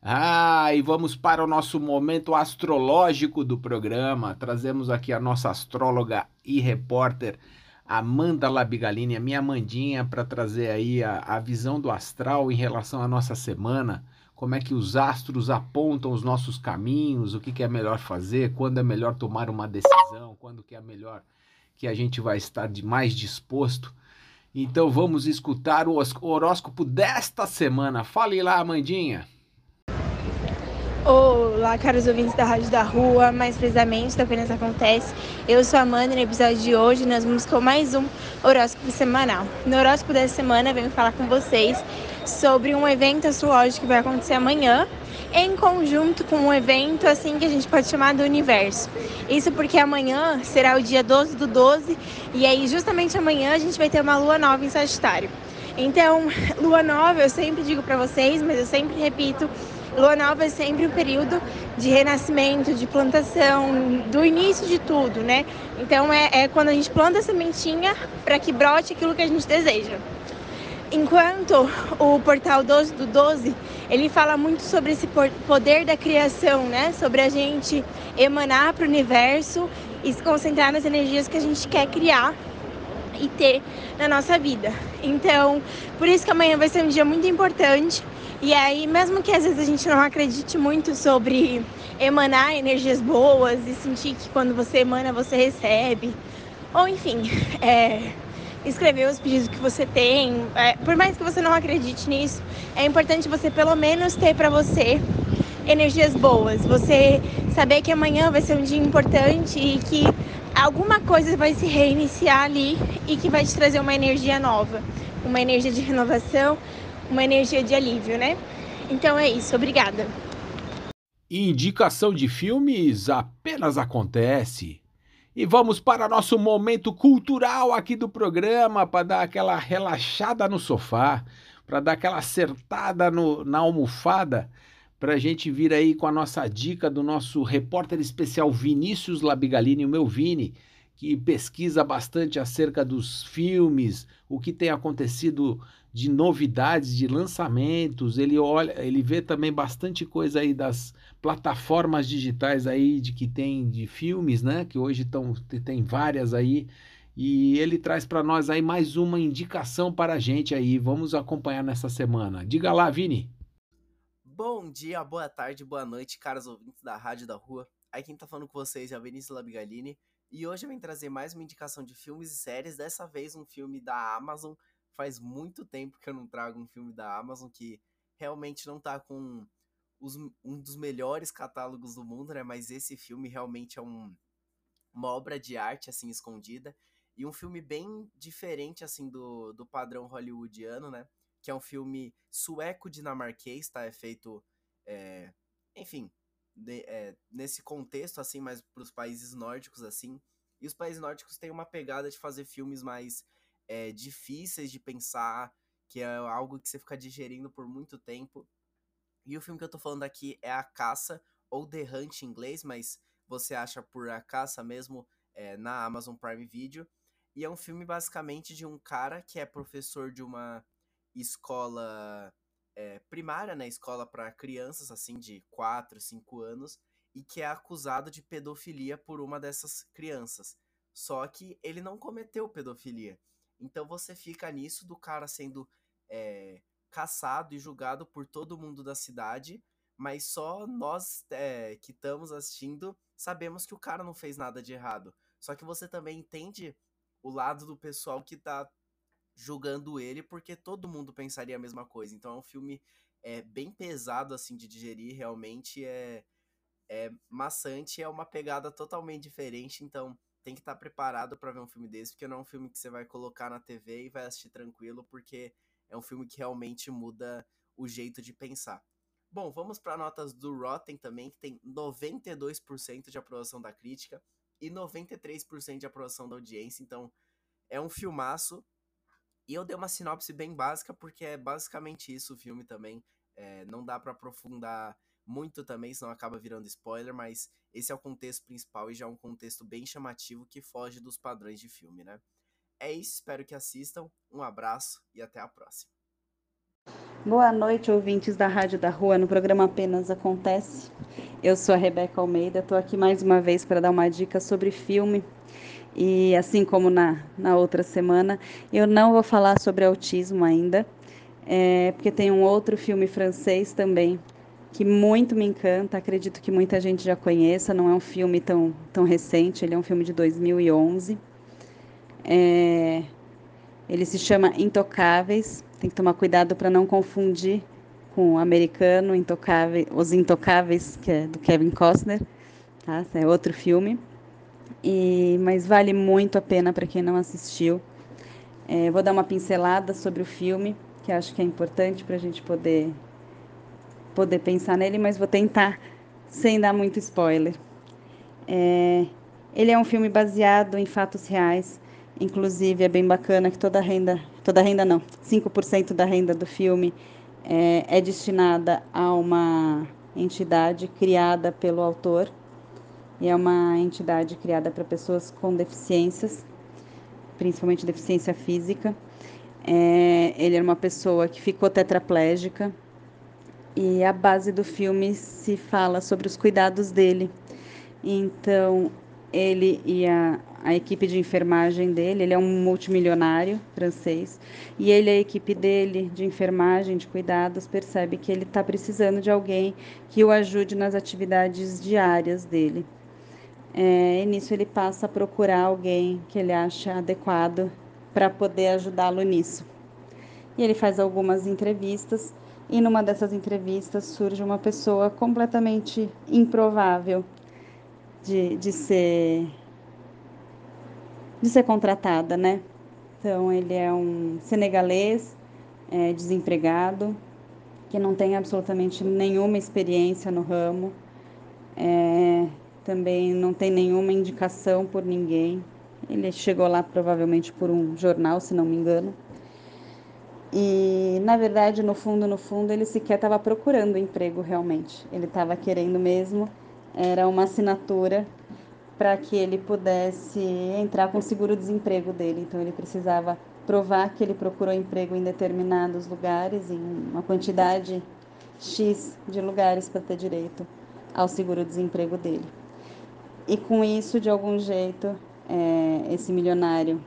Ah, e vamos para o nosso momento astrológico do programa. Trazemos aqui a nossa astróloga e repórter Amanda Labigalini, a minha Amandinha, para trazer aí a, a visão do astral em relação à nossa semana, como é que os astros apontam os nossos caminhos, o que, que é melhor fazer, quando é melhor tomar uma decisão, quando que é melhor que a gente vai estar de mais disposto. Então vamos escutar o horóscopo desta semana. Fale lá, Amandinha. Olá, caros ouvintes da Rádio da Rua, mais precisamente da Apenas Acontece. Eu sou a Amanda e no episódio de hoje nós vamos com mais um horóscopo semanal. No horóscopo dessa semana, venho falar com vocês sobre um evento astrológico que vai acontecer amanhã em conjunto com um evento assim que a gente pode chamar do universo. Isso porque amanhã será o dia 12 do 12 e aí justamente amanhã a gente vai ter uma lua nova em Sagitário. Então, lua nova, eu sempre digo para vocês, mas eu sempre repito, lua nova é sempre um período de renascimento, de plantação, do início de tudo, né? Então é, é quando a gente planta a sementinha para que brote aquilo que a gente deseja. Enquanto o portal 12 do 12, ele fala muito sobre esse poder da criação, né? Sobre a gente emanar para o universo e se concentrar nas energias que a gente quer criar e ter na nossa vida. Então, por isso que amanhã vai ser um dia muito importante. E aí, mesmo que às vezes a gente não acredite muito sobre emanar energias boas e sentir que quando você emana você recebe, ou enfim, é, escrever os pedidos que você tem. É, por mais que você não acredite nisso, é importante você pelo menos ter para você energias boas. Você saber que amanhã vai ser um dia importante e que alguma coisa vai se reiniciar ali e que vai te trazer uma energia nova, uma energia de renovação, uma energia de alívio, né? Então é isso, obrigada. Indicação de filmes apenas acontece. E vamos para nosso momento cultural aqui do programa, para dar aquela relaxada no sofá, para dar aquela acertada no, na almofada, para a gente vir aí com a nossa dica do nosso repórter especial Vinícius Labigalini, o meu Vini, que pesquisa bastante acerca dos filmes, o que tem acontecido de novidades, de lançamentos. Ele olha, ele vê também bastante coisa aí das plataformas digitais aí de que tem de filmes, né? Que hoje estão tem várias aí. E ele traz para nós aí mais uma indicação para a gente aí. Vamos acompanhar nessa semana. Diga lá, Vini. Bom dia, boa tarde, boa noite, caros ouvintes da Rádio da Rua. Aí quem tá falando com vocês é a Vinícius Labigalini e hoje eu vim trazer mais uma indicação de filmes e séries, dessa vez um filme da Amazon. Faz muito tempo que eu não trago um filme da Amazon que realmente não tá com os, um dos melhores catálogos do mundo, né? Mas esse filme realmente é um, uma obra de arte, assim, escondida. E um filme bem diferente, assim, do, do padrão hollywoodiano, né? Que é um filme sueco-dinamarquês, tá? É feito, é, enfim, de, é, nesse contexto, assim, mais para os países nórdicos, assim. E os países nórdicos têm uma pegada de fazer filmes mais é, difíceis de pensar, que é algo que você fica digerindo por muito tempo. E o filme que eu tô falando aqui é A Caça, ou The Hunt em inglês, mas você acha por A Caça mesmo é, na Amazon Prime Video. E é um filme basicamente de um cara que é professor de uma escola é, primária, né, escola para crianças assim de 4, 5 anos, e que é acusado de pedofilia por uma dessas crianças. Só que ele não cometeu pedofilia. Então você fica nisso do cara sendo é, caçado e julgado por todo mundo da cidade, mas só nós é, que estamos assistindo sabemos que o cara não fez nada de errado. Só que você também entende o lado do pessoal que tá julgando ele, porque todo mundo pensaria a mesma coisa. Então é um filme é, bem pesado assim de digerir, realmente é, é maçante, é uma pegada totalmente diferente, então tem que estar tá preparado para ver um filme desse, porque não é um filme que você vai colocar na TV e vai assistir tranquilo, porque é um filme que realmente muda o jeito de pensar. Bom, vamos para notas do Rotten também, que tem 92% de aprovação da crítica e 93% de aprovação da audiência, então é um filmaço e eu dei uma sinopse bem básica, porque é basicamente isso o filme também. É, não dá para aprofundar muito também, senão acaba virando spoiler, mas esse é o contexto principal e já é um contexto bem chamativo que foge dos padrões de filme, né? É isso, espero que assistam. Um abraço e até a próxima. Boa noite, ouvintes da Rádio da Rua, no programa Apenas Acontece. Eu sou a Rebeca Almeida, estou aqui mais uma vez para dar uma dica sobre filme e assim como na, na outra semana, eu não vou falar sobre autismo ainda, é, porque tem um outro filme francês também que muito me encanta, acredito que muita gente já conheça, não é um filme tão, tão recente, ele é um filme de 2011. É, ele se chama Intocáveis, tem que tomar cuidado para não confundir com o americano Intocáveis, Os Intocáveis, que é do Kevin Costner, tá? é outro filme. E, mas vale muito a pena para quem não assistiu. É, vou dar uma pincelada sobre o filme, que acho que é importante para a gente poder poder pensar nele, mas vou tentar sem dar muito spoiler. É, ele é um filme baseado em fatos reais, inclusive é bem bacana que toda a renda, toda a renda não, 5% da renda do filme é, é destinada a uma entidade criada pelo autor, e é uma entidade criada para pessoas com deficiências, principalmente deficiência física. É, ele era uma pessoa que ficou tetraplégica e a base do filme se fala sobre os cuidados dele. Então, ele e a, a equipe de enfermagem dele, ele é um multimilionário francês, e ele a equipe dele de enfermagem, de cuidados, percebe que ele está precisando de alguém que o ajude nas atividades diárias dele. É, e nisso ele passa a procurar alguém que ele acha adequado para poder ajudá-lo nisso. E ele faz algumas entrevistas, e numa dessas entrevistas surge uma pessoa completamente improvável de, de ser de ser contratada, né? Então ele é um senegalês é, desempregado que não tem absolutamente nenhuma experiência no ramo, é, também não tem nenhuma indicação por ninguém. Ele chegou lá provavelmente por um jornal, se não me engano. E, na verdade, no fundo, no fundo, ele sequer estava procurando emprego realmente. Ele estava querendo mesmo, era uma assinatura para que ele pudesse entrar com o seguro-desemprego dele. Então, ele precisava provar que ele procurou emprego em determinados lugares, em uma quantidade X de lugares para ter direito ao seguro-desemprego dele. E com isso, de algum jeito, é, esse milionário,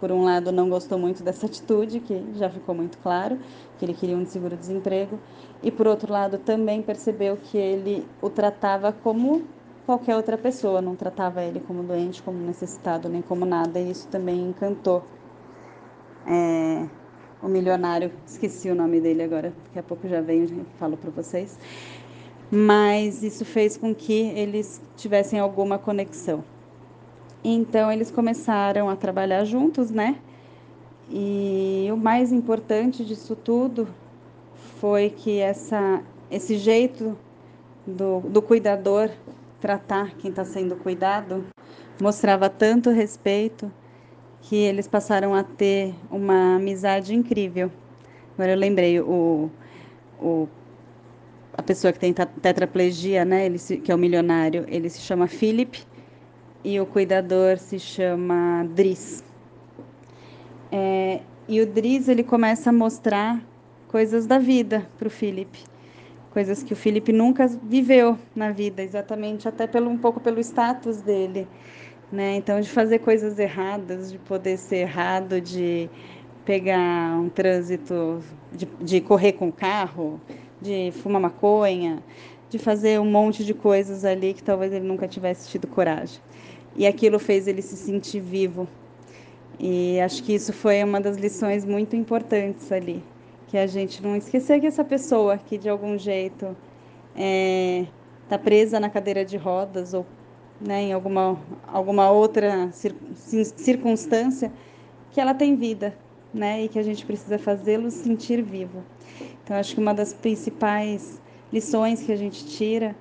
por um lado, não gostou muito dessa atitude, que já ficou muito claro, que ele queria um seguro-desemprego, e por outro lado, também percebeu que ele o tratava como qualquer outra pessoa, não tratava ele como doente, como necessitado, nem como nada, e isso também encantou é, o milionário, esqueci o nome dele agora, daqui a pouco já venho e falo para vocês, mas isso fez com que eles tivessem alguma conexão. Então eles começaram a trabalhar juntos, né? E o mais importante disso tudo foi que essa, esse jeito do, do cuidador tratar quem está sendo cuidado mostrava tanto respeito que eles passaram a ter uma amizade incrível. Agora eu lembrei, o, o, a pessoa que tem tetraplegia, né, ele se, que é o milionário, ele se chama Philip e o cuidador se chama Driz. É, e o Driz ele começa a mostrar coisas da vida para o Felipe, coisas que o Felipe nunca viveu na vida, exatamente até pelo um pouco pelo status dele, né? Então de fazer coisas erradas, de poder ser errado, de pegar um trânsito, de, de correr com o carro, de fumar maconha, de fazer um monte de coisas ali que talvez ele nunca tivesse tido coragem e aquilo fez ele se sentir vivo. E acho que isso foi uma das lições muito importantes ali, que a gente não esquecer que essa pessoa que de algum jeito está é, tá presa na cadeira de rodas ou né, em alguma, alguma outra circunstância, que ela tem vida, né, e que a gente precisa fazê-lo sentir vivo. Então acho que uma das principais lições que a gente tira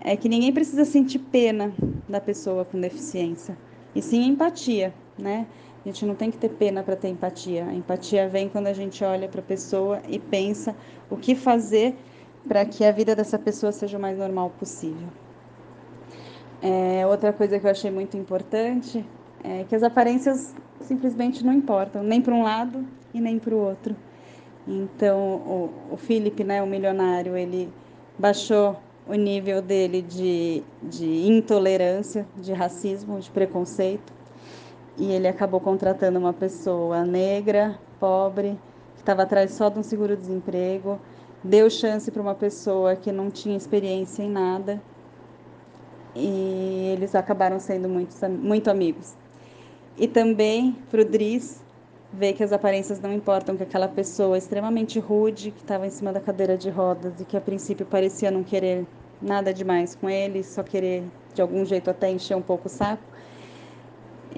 é que ninguém precisa sentir pena da pessoa com deficiência, e sim empatia, né? A gente não tem que ter pena para ter empatia. A empatia vem quando a gente olha para a pessoa e pensa o que fazer para que a vida dessa pessoa seja o mais normal possível. É, outra coisa que eu achei muito importante é que as aparências simplesmente não importam, nem para um lado e nem para o outro. Então, o, o Felipe, né, o milionário, ele baixou o nível dele de, de intolerância, de racismo, de preconceito. E ele acabou contratando uma pessoa negra, pobre, que estava atrás só de um seguro-desemprego, deu chance para uma pessoa que não tinha experiência em nada. E eles acabaram sendo muito, muito amigos. E também para o Driz ver que as aparências não importam, que aquela pessoa extremamente rude, que estava em cima da cadeira de rodas e que a princípio parecia não querer nada demais com ele, só querer de algum jeito até encher um pouco o saco.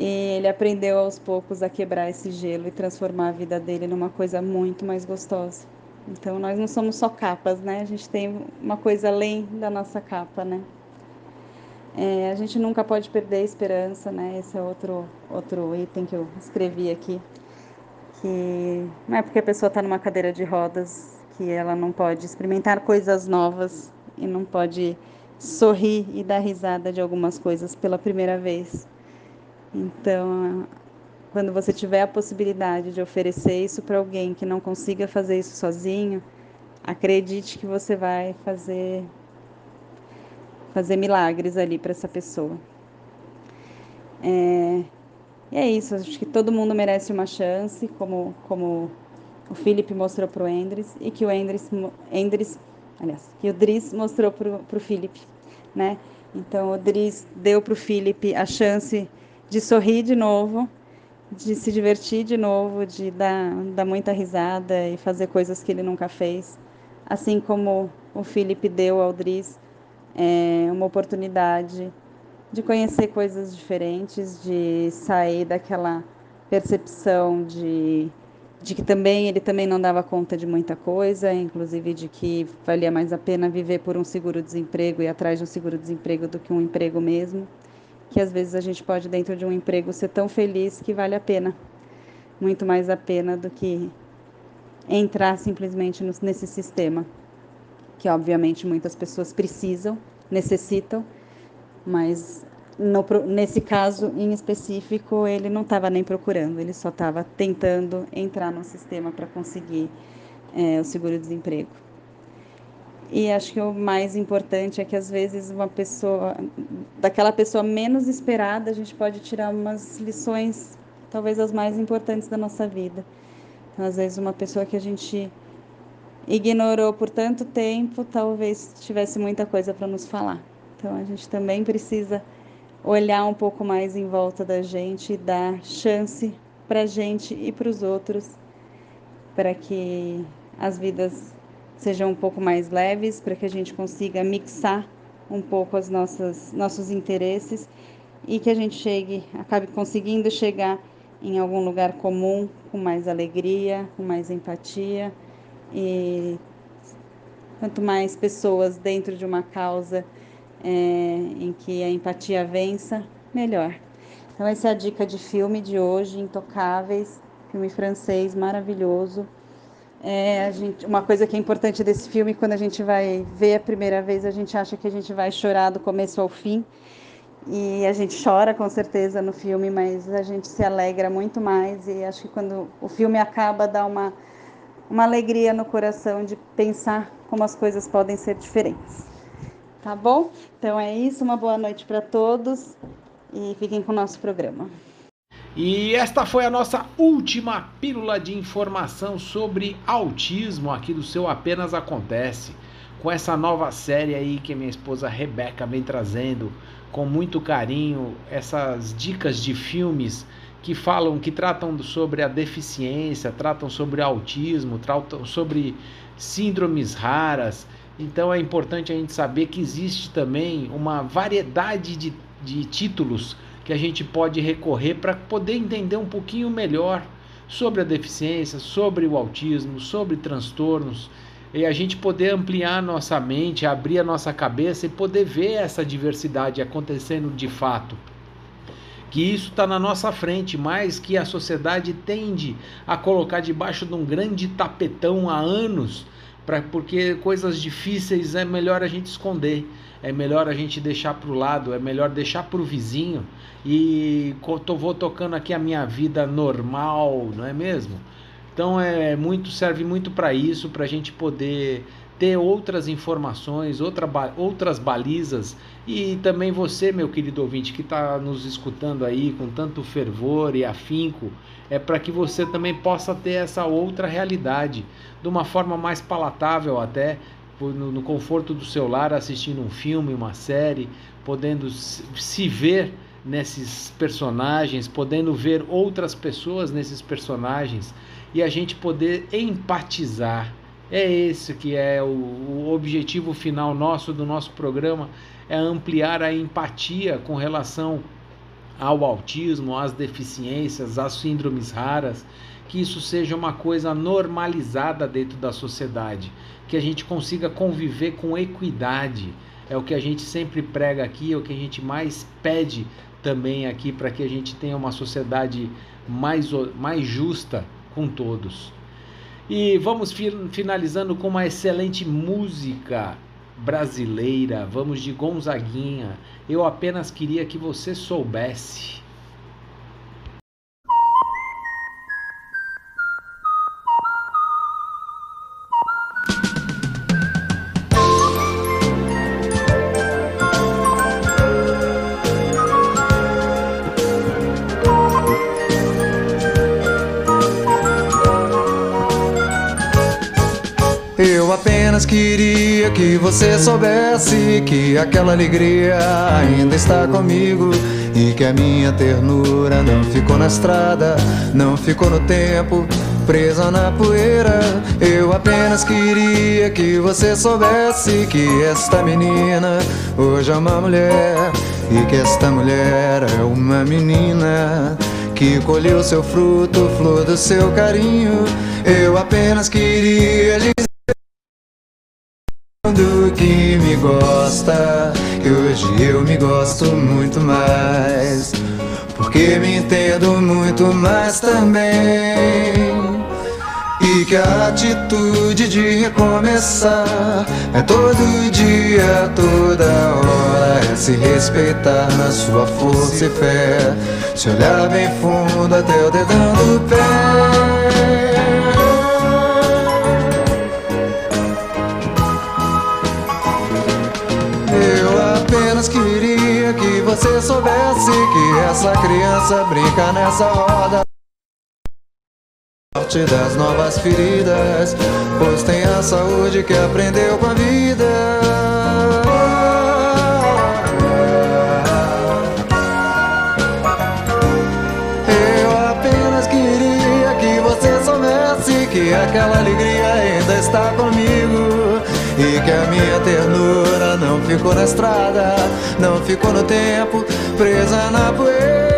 E ele aprendeu aos poucos a quebrar esse gelo e transformar a vida dele numa coisa muito mais gostosa. Então nós não somos só capas, né? A gente tem uma coisa além da nossa capa, né? É, a gente nunca pode perder a esperança, né? Esse é outro, outro item que eu escrevi aqui. Que não é porque a pessoa está numa cadeira de rodas que ela não pode experimentar coisas novas e não pode sorrir e dar risada de algumas coisas pela primeira vez. Então, quando você tiver a possibilidade de oferecer isso para alguém que não consiga fazer isso sozinho, acredite que você vai fazer fazer milagres ali para essa pessoa. É, e é isso, acho que todo mundo merece uma chance, como, como o Felipe mostrou para o Endres e que o Endres, Endres aliás, que o Dries mostrou para o Felipe, né? Então o Dries deu para o Felipe a chance de sorrir de novo, de se divertir de novo, de dar, dar muita risada e fazer coisas que ele nunca fez. Assim como o Felipe deu ao Dries é, uma oportunidade de conhecer coisas diferentes, de sair daquela percepção de, de que também ele também não dava conta de muita coisa, inclusive de que valia mais a pena viver por um seguro-desemprego e atrás de um seguro-desemprego do que um emprego mesmo, que às vezes a gente pode dentro de um emprego ser tão feliz que vale a pena, muito mais a pena do que entrar simplesmente nesse sistema, que obviamente muitas pessoas precisam, necessitam, mas no, nesse caso em específico, ele não estava nem procurando, ele só estava tentando entrar no sistema para conseguir é, o seguro-desemprego. E acho que o mais importante é que às vezes uma pessoa, daquela pessoa menos esperada, a gente pode tirar umas lições, talvez as mais importantes da nossa vida. Então, às vezes uma pessoa que a gente ignorou por tanto tempo, talvez tivesse muita coisa para nos falar. Então a gente também precisa olhar um pouco mais em volta da gente e dar chance para a gente e para os outros, para que as vidas sejam um pouco mais leves, para que a gente consiga mixar um pouco nossas nossos interesses e que a gente chegue, acabe conseguindo chegar em algum lugar comum com mais alegria, com mais empatia e quanto mais pessoas dentro de uma causa é, em que a empatia vença, melhor. Então essa é a dica de filme de hoje, Intocáveis, filme francês maravilhoso. É, gente, uma coisa que é importante desse filme, quando a gente vai ver a primeira vez, a gente acha que a gente vai chorar do começo ao fim. E a gente chora com certeza no filme, mas a gente se alegra muito mais. E acho que quando o filme acaba, dá uma, uma alegria no coração de pensar como as coisas podem ser diferentes. Tá bom? Então é isso, uma boa noite para todos e fiquem com o nosso programa. E esta foi a nossa última pílula de informação sobre autismo aqui do seu Apenas Acontece. Com essa nova série aí que minha esposa Rebeca vem trazendo com muito carinho, essas dicas de filmes que falam, que tratam sobre a deficiência, tratam sobre autismo, tratam sobre síndromes raras então é importante a gente saber que existe também uma variedade de, de títulos que a gente pode recorrer para poder entender um pouquinho melhor sobre a deficiência, sobre o autismo, sobre transtornos e a gente poder ampliar nossa mente, abrir a nossa cabeça e poder ver essa diversidade acontecendo de fato. Que isso está na nossa frente, mas que a sociedade tende a colocar debaixo de um grande tapetão há anos pra, porque coisas difíceis é melhor a gente esconder, é melhor a gente deixar para o lado, é melhor deixar para o vizinho e vou tocando aqui a minha vida normal, não é mesmo? Então é muito serve muito para isso, para a gente poder ter outras informações, outra, outras balizas e também você, meu querido ouvinte, que está nos escutando aí com tanto fervor e afinco, é para que você também possa ter essa outra realidade de uma forma mais palatável até no, no conforto do seu lar, assistindo um filme, uma série, podendo se ver nesses personagens, podendo ver outras pessoas nesses personagens e a gente poder empatizar. É esse que é o, o objetivo final nosso do nosso programa, é ampliar a empatia com relação ao autismo, às deficiências, às síndromes raras que isso seja uma coisa normalizada dentro da sociedade, que a gente consiga conviver com equidade. É o que a gente sempre prega aqui, é o que a gente mais pede também aqui para que a gente tenha uma sociedade mais, mais justa com todos. E vamos finalizando com uma excelente música brasileira. Vamos de Gonzaguinha. Eu apenas queria que você soubesse. Você soubesse que aquela alegria ainda está comigo e que a minha ternura não ficou na estrada, não ficou no tempo, presa na poeira. Eu apenas queria que você soubesse que esta menina hoje é uma mulher e que esta mulher é uma menina que colheu seu fruto, flor do seu carinho. Eu apenas queria que hoje eu me gosto muito mais, porque me entendo muito mais também. E que a atitude de recomeçar é todo dia, toda hora, é se respeitar na sua força e fé, se olhar bem fundo até o dedão do pé. Você soubesse que essa criança brinca nessa roda. Sorte das novas feridas, pois tem a saúde que aprendeu com a vida. Eu apenas queria que você soubesse que aquela alegria ainda está comigo e que a minha ternura ficou na estrada, não ficou no tempo, presa na poeira.